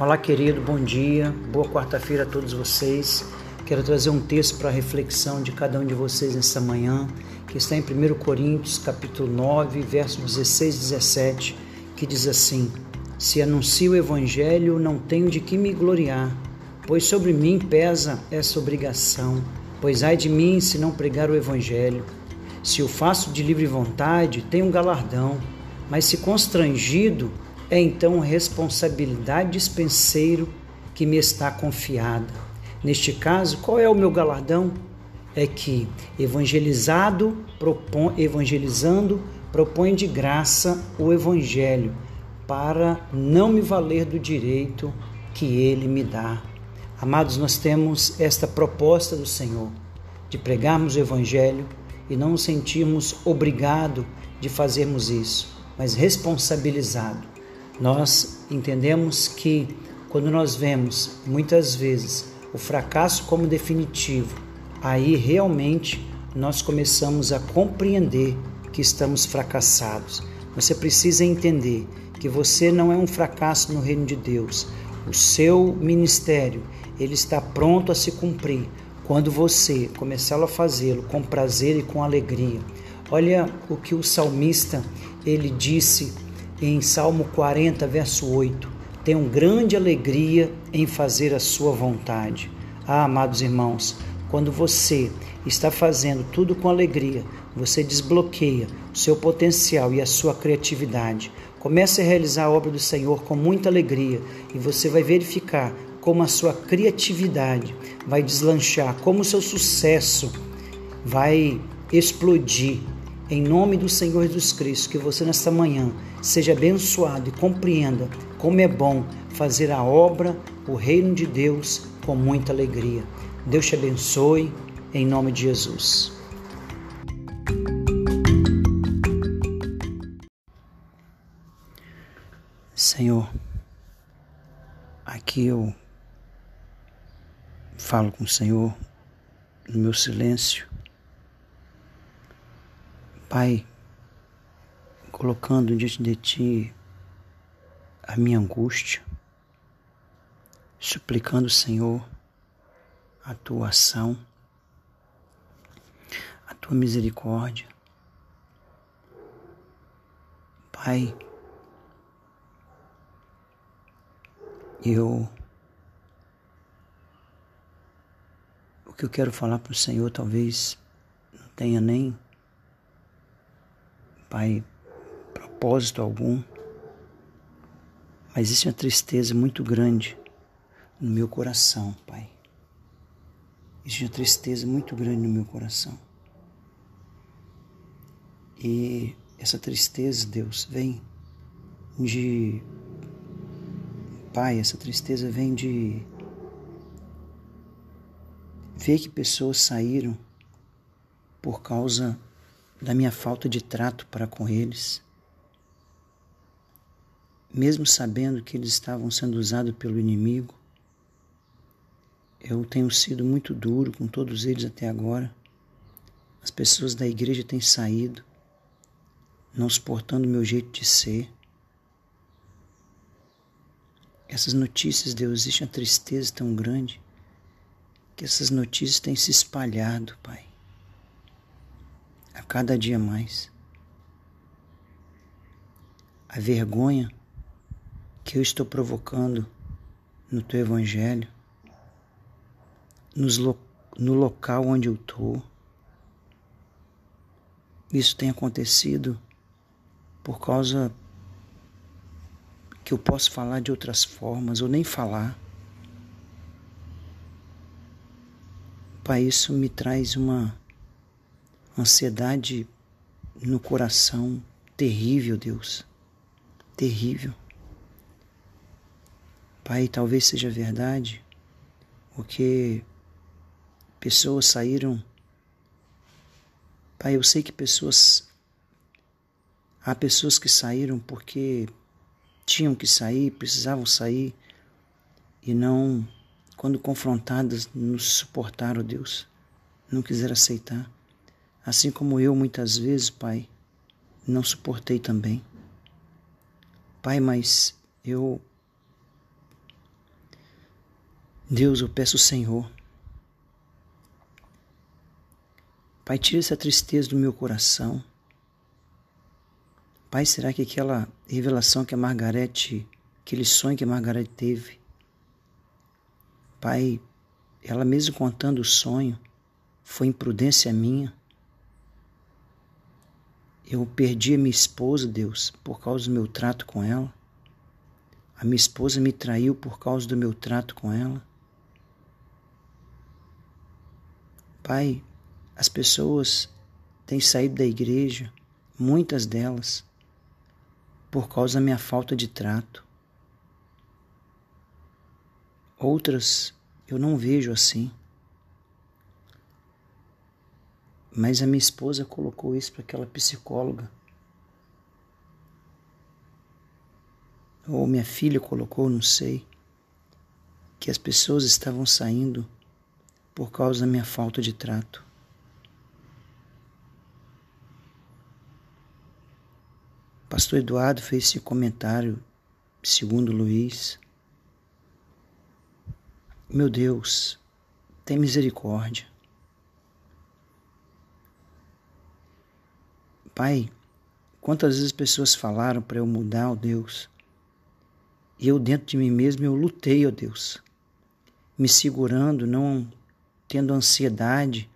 Olá, querido, bom dia, boa quarta-feira a todos vocês. Quero trazer um texto para a reflexão de cada um de vocês nesta manhã, que está em 1 Coríntios, capítulo 9, verso 16 e 17, que diz assim: Se anuncio o evangelho, não tenho de que me gloriar, pois sobre mim pesa essa obrigação, pois ai de mim se não pregar o evangelho. Se o faço de livre vontade, tenho um galardão, mas se constrangido, é então responsabilidade dispenseiro que me está confiada. Neste caso, qual é o meu galardão? É que evangelizado, propõe, evangelizando, propõe de graça o evangelho para não me valer do direito que ele me dá. Amados, nós temos esta proposta do Senhor de pregarmos o evangelho e não nos sentirmos obrigados de fazermos isso, mas responsabilizado nós entendemos que quando nós vemos muitas vezes o fracasso como definitivo, aí realmente nós começamos a compreender que estamos fracassados. Você precisa entender que você não é um fracasso no reino de Deus. O seu ministério, ele está pronto a se cumprir quando você começar a fazê-lo com prazer e com alegria. Olha o que o salmista ele disse em Salmo 40, verso 8: Tenho grande alegria em fazer a sua vontade. Ah, amados irmãos, quando você está fazendo tudo com alegria, você desbloqueia o seu potencial e a sua criatividade. Comece a realizar a obra do Senhor com muita alegria e você vai verificar como a sua criatividade vai deslanchar, como o seu sucesso vai explodir em nome do Senhor Jesus Cristo, que você nesta manhã seja abençoado e compreenda como é bom fazer a obra, o reino de Deus, com muita alegria. Deus te abençoe, em nome de Jesus. Senhor, aqui eu falo com o Senhor no meu silêncio Pai, colocando diante de Ti a minha angústia, suplicando, Senhor, a Tua ação, a Tua misericórdia. Pai, eu. O que eu quero falar para o Senhor talvez não tenha nem Pai, propósito algum, mas existe uma tristeza muito grande no meu coração, Pai. Existe uma tristeza muito grande no meu coração. E essa tristeza, Deus, vem de. Pai, essa tristeza vem de ver que pessoas saíram por causa da minha falta de trato para com eles, mesmo sabendo que eles estavam sendo usados pelo inimigo. Eu tenho sido muito duro com todos eles até agora. As pessoas da igreja têm saído, não suportando o meu jeito de ser. Essas notícias, Deus, existe uma tristeza tão grande que essas notícias têm se espalhado, Pai a cada dia mais. A vergonha que eu estou provocando no teu evangelho, lo, no local onde eu estou. Isso tem acontecido por causa que eu posso falar de outras formas ou nem falar. Pai, isso me traz uma ansiedade no coração terrível, Deus. Terrível. Pai, talvez seja verdade, porque pessoas saíram. Pai, eu sei que pessoas. Há pessoas que saíram porque tinham que sair, precisavam sair e não, quando confrontadas, nos suportaram, Deus. Não quiseram aceitar. Assim como eu muitas vezes, Pai, não suportei também. Pai, mas eu Deus, eu peço Senhor, Pai, tira essa tristeza do meu coração. Pai, será que aquela revelação que a Margarete, aquele sonho que a Margarete teve, Pai, ela mesmo contando o sonho, foi imprudência minha? Eu perdi a minha esposa, Deus, por causa do meu trato com ela. A minha esposa me traiu por causa do meu trato com ela. Pai, as pessoas têm saído da igreja, muitas delas, por causa da minha falta de trato. Outras eu não vejo assim. Mas a minha esposa colocou isso para aquela psicóloga. Ou minha filha colocou, não sei. Que as pessoas estavam saindo por causa da minha falta de trato. Pastor Eduardo fez esse comentário, segundo Luiz. Meu Deus, tem misericórdia. Pai, quantas vezes pessoas falaram para eu mudar, ó Deus, e eu dentro de mim mesmo eu lutei, ó Deus, me segurando, não tendo ansiedade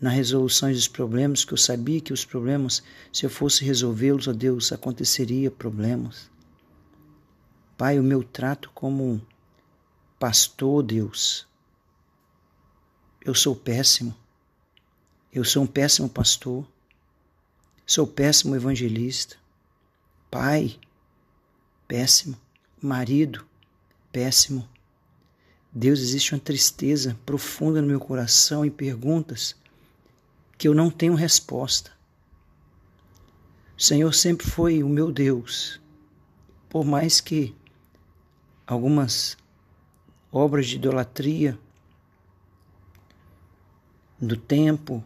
nas resoluções dos problemas, que eu sabia que os problemas, se eu fosse resolvê-los, ó Deus, aconteceria problemas. Pai, o meu trato como pastor, Deus, eu sou péssimo. Eu sou um péssimo pastor. Sou péssimo evangelista. Pai, péssimo. Marido, péssimo. Deus, existe uma tristeza profunda no meu coração e perguntas que eu não tenho resposta. O Senhor sempre foi o meu Deus, por mais que algumas obras de idolatria do tempo,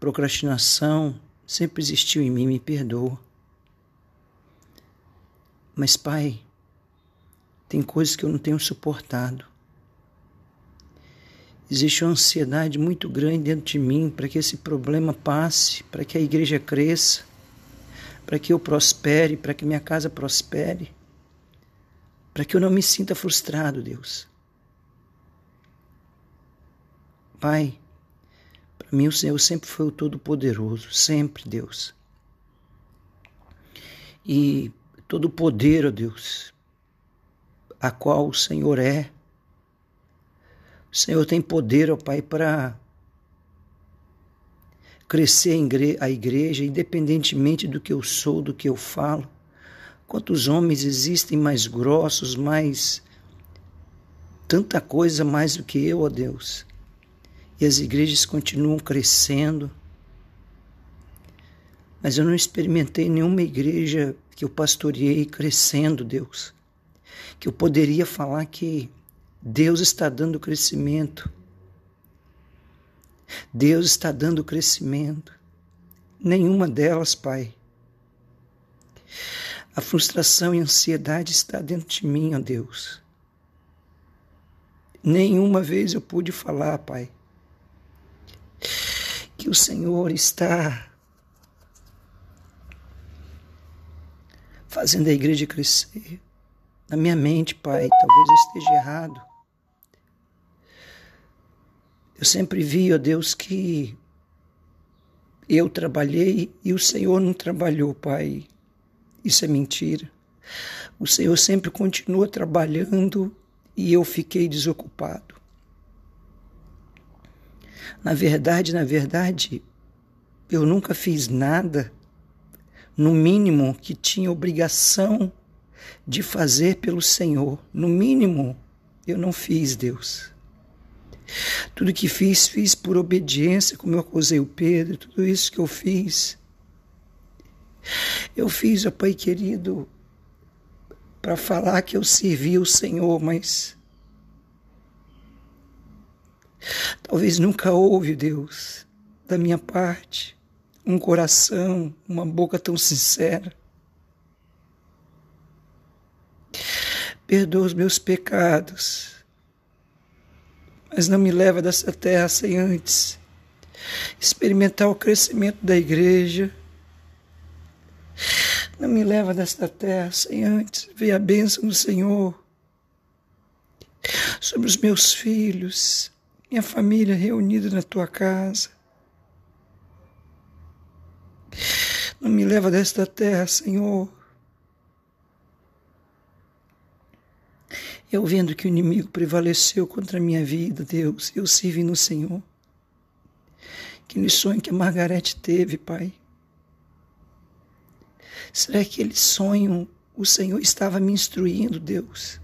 procrastinação, sempre existiu em mim, me perdoa. Mas, Pai, tem coisas que eu não tenho suportado. Existe uma ansiedade muito grande dentro de mim para que esse problema passe, para que a igreja cresça, para que eu prospere, para que minha casa prospere, para que eu não me sinta frustrado, Deus. Pai, para mim o Senhor sempre foi o Todo-Poderoso, sempre, Deus. E todo o poder, ó Deus, a qual o Senhor é, o Senhor tem poder, ó Pai, para crescer a igreja, independentemente do que eu sou, do que eu falo. Quantos homens existem mais grossos, mais. tanta coisa mais do que eu, ó Deus. E as igrejas continuam crescendo. Mas eu não experimentei nenhuma igreja que eu pastoreei crescendo, Deus. Que eu poderia falar que Deus está dando crescimento. Deus está dando crescimento. Nenhuma delas, Pai. A frustração e a ansiedade está dentro de mim, ó Deus. Nenhuma vez eu pude falar, Pai, que o Senhor está fazendo a igreja crescer. Na minha mente, Pai, talvez eu esteja errado. Eu sempre vi, ó Deus, que eu trabalhei e o Senhor não trabalhou, Pai. Isso é mentira. O Senhor sempre continua trabalhando e eu fiquei desocupado. Na verdade, na verdade, eu nunca fiz nada, no mínimo, que tinha obrigação de fazer pelo Senhor. No mínimo, eu não fiz, Deus. Tudo que fiz, fiz por obediência, como eu acusei o Pedro, tudo isso que eu fiz. Eu fiz, ó Pai querido, para falar que eu servi o Senhor, mas talvez nunca houve, Deus, da minha parte, um coração, uma boca tão sincera. Perdoa os meus pecados mas não me leva dessa terra sem antes experimentar o crescimento da igreja. Não me leva desta terra sem antes ver a bênção do Senhor sobre os meus filhos, minha família reunida na tua casa. Não me leva desta terra, Senhor. Eu vendo que o inimigo prevaleceu contra a minha vida, Deus, eu sirvo no Senhor. Aquele sonho que a Margarete teve, Pai. Será que aquele sonho o Senhor estava me instruindo, Deus?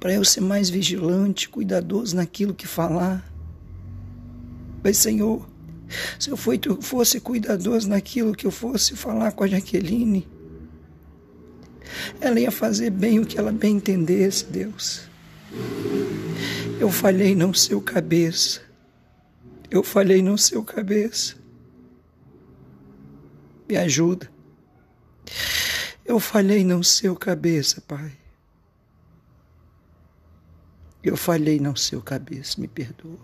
Para eu ser mais vigilante, cuidadoso naquilo que falar. Mas, Senhor, se eu fosse cuidadoso naquilo que eu fosse falar com a Jaqueline, ela ia fazer bem o que ela bem entendesse, Deus. Eu falhei não ser o cabeça. Eu falhei não ser o cabeça. Me ajuda. Eu falhei não ser o cabeça, Pai. Eu falhei não ser o cabeça, me perdoa.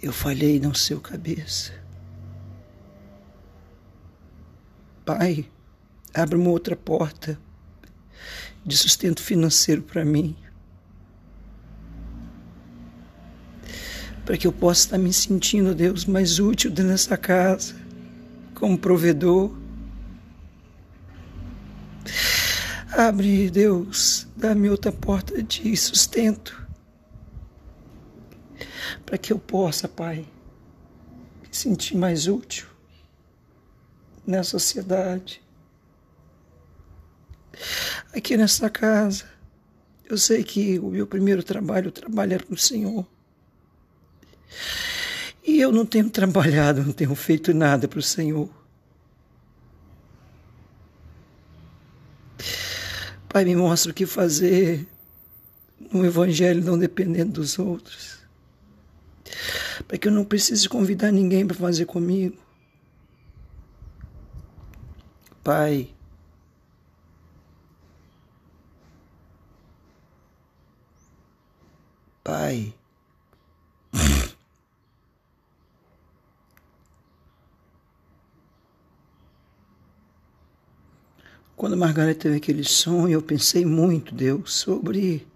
Eu falhei não ser o cabeça. Pai, abre uma outra porta de sustento financeiro para mim. Para que eu possa estar me sentindo, Deus, mais útil dessa casa, como provedor. Abre, Deus, dá-me outra porta de sustento. Para que eu possa, Pai, me sentir mais útil na sociedade. Aqui nessa casa, eu sei que o meu primeiro trabalho, o trabalho era com o Senhor. E eu não tenho trabalhado, não tenho feito nada para o Senhor. Pai, me mostra o que fazer no Evangelho, não dependendo dos outros. Para que eu não precise convidar ninguém para fazer comigo. Pai. Pai. Quando a Margarida teve aquele sonho, eu pensei muito, Deus, sobre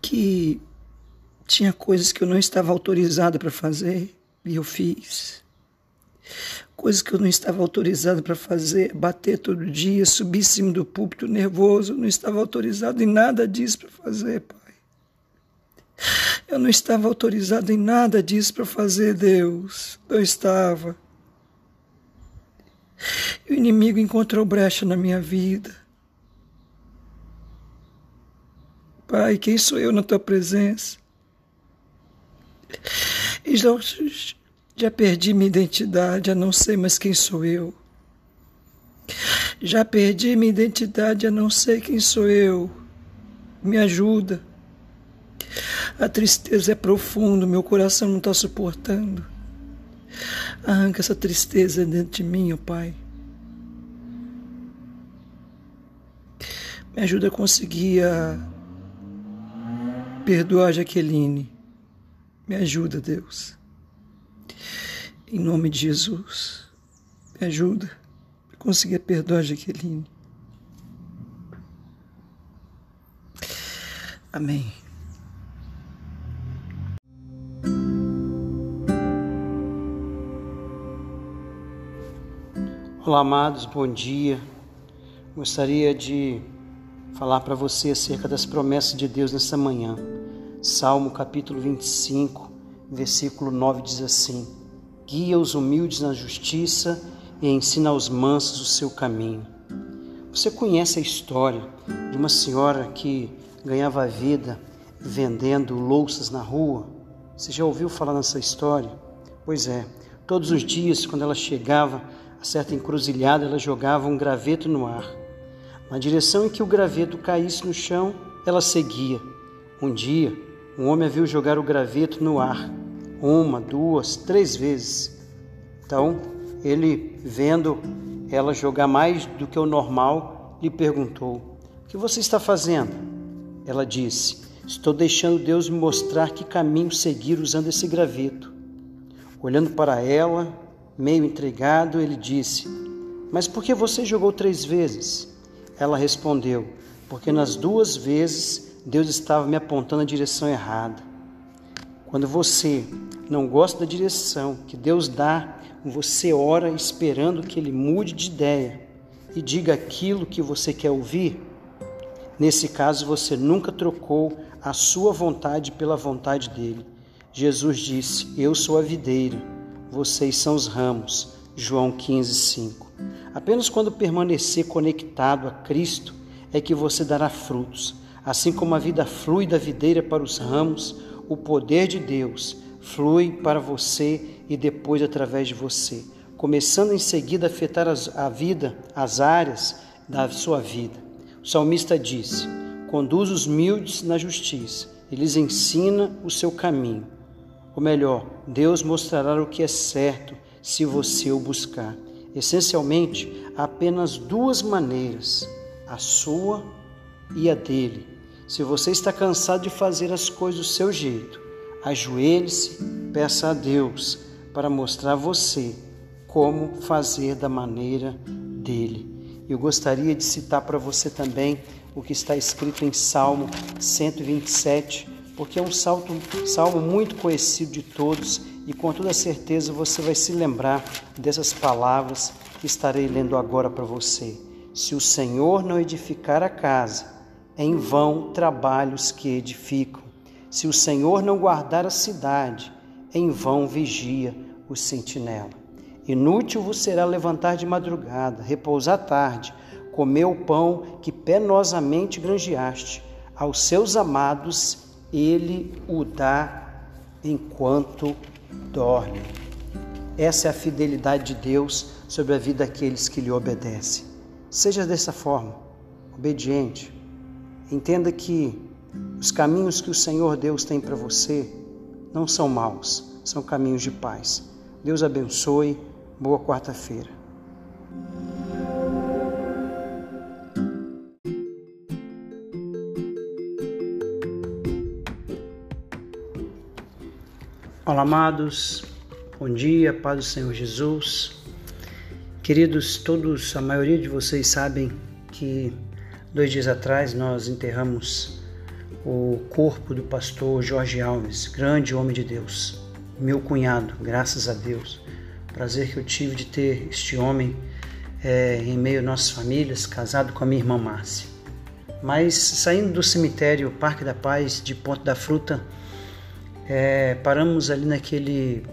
que tinha coisas que eu não estava autorizada para fazer e eu fiz. Coisas que eu não estava autorizado para fazer, bater todo dia, subir em cima do púlpito nervoso, eu não estava autorizado em nada disso para fazer, Pai. Eu não estava autorizado em nada disso para fazer, Deus. Não estava. E o inimigo encontrou brecha na minha vida. Pai, quem sou eu na tua presença? Já, perdi minha identidade, já não sei mais quem sou eu. Já perdi minha identidade, já não sei quem sou eu. Me ajuda. A tristeza é profunda, meu coração não está suportando. Arranca essa tristeza dentro de mim, ó oh Pai. Me ajuda a conseguir a perdoar a Jaqueline. Me ajuda, Deus. Em nome de Jesus, me ajuda a conseguir perdoar Jaqueline. Amém. Olá, amados, bom dia. Gostaria de falar para você acerca das promessas de Deus nessa manhã. Salmo capítulo 25, versículo 9 diz assim: guia os humildes na justiça e ensina aos mansos o seu caminho. Você conhece a história de uma senhora que ganhava vida vendendo louças na rua? Você já ouviu falar nessa história? Pois é, todos os dias, quando ela chegava a certa encruzilhada, ela jogava um graveto no ar. Na direção em que o graveto caísse no chão, ela seguia. Um dia, um homem a viu jogar o graveto no ar uma, duas, três vezes. Então, ele vendo ela jogar mais do que o normal, lhe perguntou: O que você está fazendo? Ela disse: Estou deixando Deus me mostrar que caminho seguir usando esse graveto. Olhando para ela, meio intrigado, ele disse: Mas por que você jogou três vezes? Ela respondeu: Porque nas duas vezes Deus estava me apontando a direção errada. Quando você não gosta da direção que Deus dá, você ora esperando que Ele mude de ideia e diga aquilo que você quer ouvir. Nesse caso, você nunca trocou a sua vontade pela vontade dele. Jesus disse: Eu sou a videira, vocês são os ramos. João 15, 5. Apenas quando permanecer conectado a Cristo é que você dará frutos. Assim como a vida flui da videira para os ramos, o poder de Deus flui para você e depois através de você, começando em seguida a afetar a vida, as áreas da sua vida. O salmista disse: Conduz os humildes na justiça e lhes ensina o seu caminho. Ou melhor, Deus mostrará o que é certo se você o buscar. Essencialmente, há apenas duas maneiras: a sua e a dele. Se você está cansado de fazer as coisas do seu jeito, ajoelhe-se, peça a Deus para mostrar a você como fazer da maneira dele. Eu gostaria de citar para você também o que está escrito em Salmo 127, porque é um salto, salmo muito conhecido de todos e com toda certeza você vai se lembrar dessas palavras que estarei lendo agora para você. Se o Senhor não edificar a casa, em vão trabalhos que edificam. Se o Senhor não guardar a cidade, em vão vigia o sentinela. Inútil vos será levantar de madrugada, repousar tarde, comer o pão que penosamente granjeaste. Aos seus amados ele o dá enquanto dorme. Essa é a fidelidade de Deus sobre a vida daqueles que lhe obedecem. Seja dessa forma, obediente. Entenda que os caminhos que o Senhor Deus tem para você não são maus, são caminhos de paz. Deus abençoe. Boa quarta-feira. Olá, amados. Bom dia, paz do Senhor Jesus. Queridos, todos, a maioria de vocês sabem que dois dias atrás nós enterramos o corpo do pastor Jorge Alves, grande homem de Deus, meu cunhado, graças a Deus. Prazer que eu tive de ter este homem é, em meio às nossas famílias, casado com a minha irmã Márcia. Mas saindo do cemitério Parque da Paz de Ponte da Fruta, é, paramos ali naquele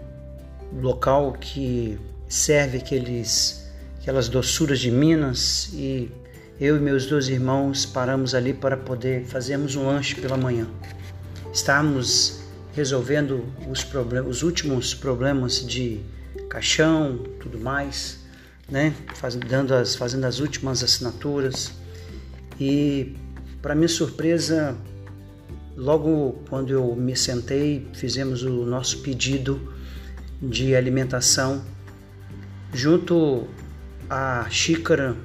local que serve aqueles, aquelas doçuras de Minas e eu e meus dois irmãos paramos ali para poder fazermos um lanche pela manhã. Estávamos resolvendo os, problemas, os últimos problemas de caixão, tudo mais, né? Fazendo as, fazendo as últimas assinaturas. E, para minha surpresa, logo quando eu me sentei, fizemos o nosso pedido de alimentação, junto à xícara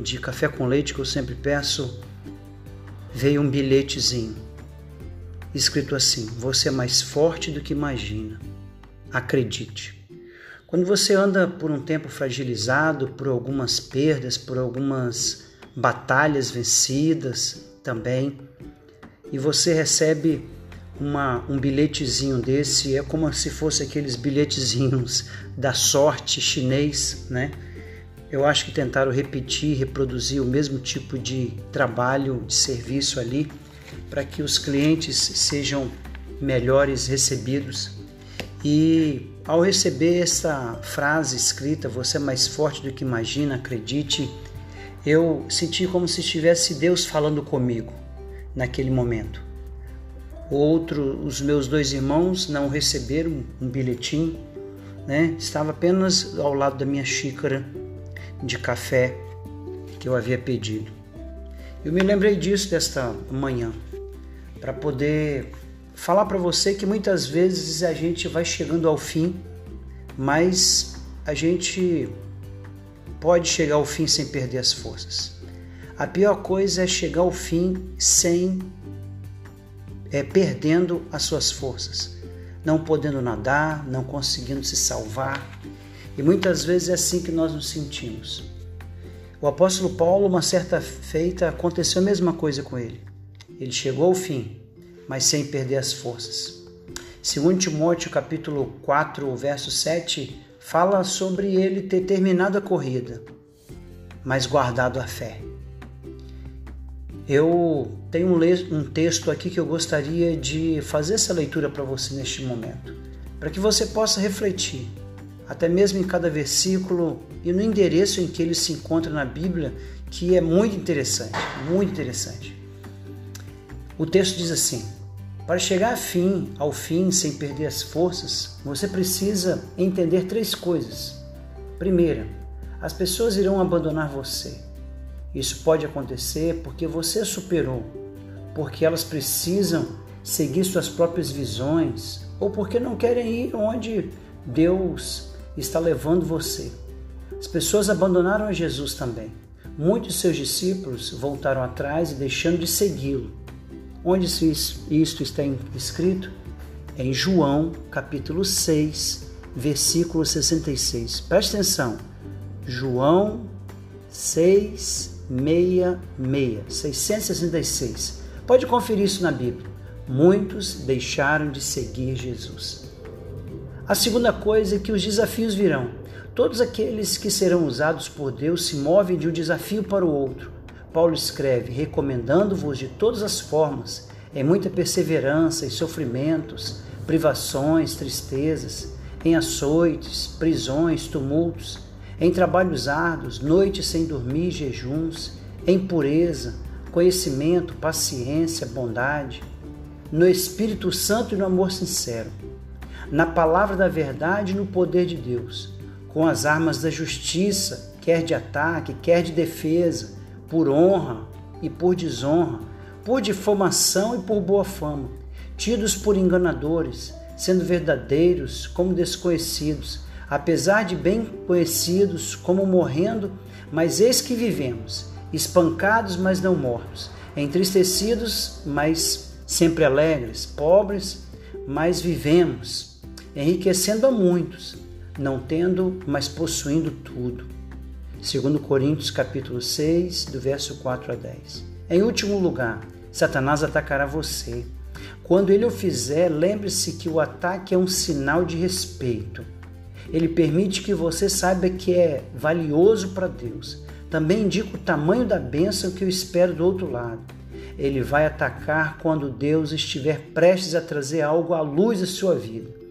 de café com leite que eu sempre peço, veio um bilhetezinho escrito assim: Você é mais forte do que imagina. Acredite. Quando você anda por um tempo fragilizado por algumas perdas, por algumas batalhas vencidas também, e você recebe uma, um bilhetezinho desse, é como se fosse aqueles bilhetezinhos da sorte chinês, né? Eu acho que tentaram repetir, reproduzir o mesmo tipo de trabalho, de serviço ali, para que os clientes sejam melhores recebidos. E ao receber essa frase escrita, você é mais forte do que imagina, acredite, eu senti como se estivesse Deus falando comigo naquele momento. Outro, os meus dois irmãos não receberam um bilhetim, né? Estava apenas ao lado da minha xícara de café que eu havia pedido. Eu me lembrei disso desta manhã, para poder falar para você que muitas vezes a gente vai chegando ao fim, mas a gente pode chegar ao fim sem perder as forças. A pior coisa é chegar ao fim sem é, perdendo as suas forças, não podendo nadar, não conseguindo se salvar. E muitas vezes é assim que nós nos sentimos. O apóstolo Paulo, uma certa feita, aconteceu a mesma coisa com ele. Ele chegou ao fim, mas sem perder as forças. Segundo Timóteo capítulo 4, verso 7, fala sobre ele ter terminado a corrida, mas guardado a fé. Eu tenho um texto aqui que eu gostaria de fazer essa leitura para você neste momento, para que você possa refletir, até mesmo em cada versículo e no endereço em que ele se encontra na Bíblia, que é muito interessante, muito interessante. O texto diz assim: Para chegar fim, ao fim sem perder as forças, você precisa entender três coisas. Primeira, as pessoas irão abandonar você. Isso pode acontecer porque você superou, porque elas precisam seguir suas próprias visões ou porque não querem ir onde Deus está levando você. As pessoas abandonaram a Jesus também. Muitos de seus discípulos voltaram atrás e deixando de segui-lo. Onde isto está escrito? Em João, capítulo 6, versículo 66. Preste atenção. João 6, 66, 666. Pode conferir isso na Bíblia. Muitos deixaram de seguir Jesus. A segunda coisa é que os desafios virão. Todos aqueles que serão usados por Deus se movem de um desafio para o outro. Paulo escreve, recomendando-vos de todas as formas, em muita perseverança e sofrimentos, privações, tristezas, em açoites, prisões, tumultos, em trabalhos árduos, noites sem dormir, jejuns, em pureza, conhecimento, paciência, bondade, no Espírito Santo e no amor sincero, na palavra da verdade e no poder de Deus, com as armas da justiça, quer de ataque, quer de defesa, por honra e por desonra, por difamação e por boa fama, tidos por enganadores, sendo verdadeiros como desconhecidos, apesar de bem conhecidos como morrendo, mas eis que vivemos, espancados, mas não mortos, entristecidos, mas sempre alegres, pobres, mas vivemos, enriquecendo a muitos, não tendo, mas possuindo tudo. Segundo Coríntios capítulo 6, do verso 4 a 10. Em último lugar, Satanás atacará você. Quando ele o fizer, lembre-se que o ataque é um sinal de respeito. Ele permite que você saiba que é valioso para Deus. Também indica o tamanho da bênção que eu espero do outro lado. Ele vai atacar quando Deus estiver prestes a trazer algo à luz da sua vida.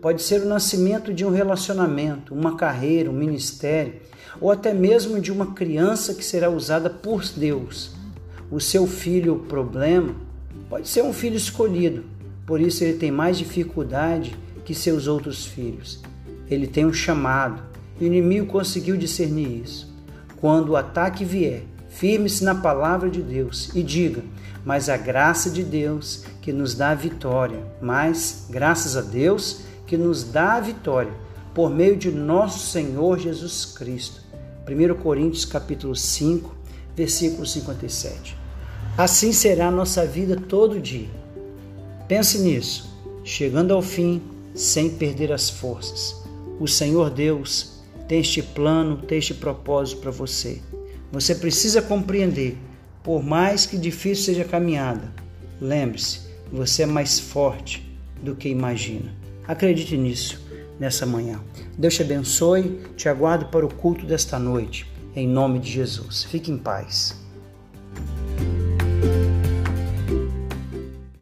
Pode ser o nascimento de um relacionamento, uma carreira, um ministério, ou até mesmo de uma criança que será usada por Deus. O seu filho, o problema, pode ser um filho escolhido, por isso ele tem mais dificuldade que seus outros filhos ele tem um chamado. E o inimigo conseguiu discernir isso. Quando o ataque vier, firme-se na palavra de Deus e diga: Mas a graça de Deus que nos dá a vitória, mas graças a Deus que nos dá a vitória por meio de nosso Senhor Jesus Cristo. 1 Coríntios capítulo 5, versículo 57. Assim será a nossa vida todo dia. Pense nisso, chegando ao fim sem perder as forças o Senhor Deus tem este plano, tem este propósito para você. Você precisa compreender, por mais que difícil seja a caminhada, lembre-se, você é mais forte do que imagina. Acredite nisso nessa manhã. Deus te abençoe, te aguardo para o culto desta noite, em nome de Jesus. Fique em paz.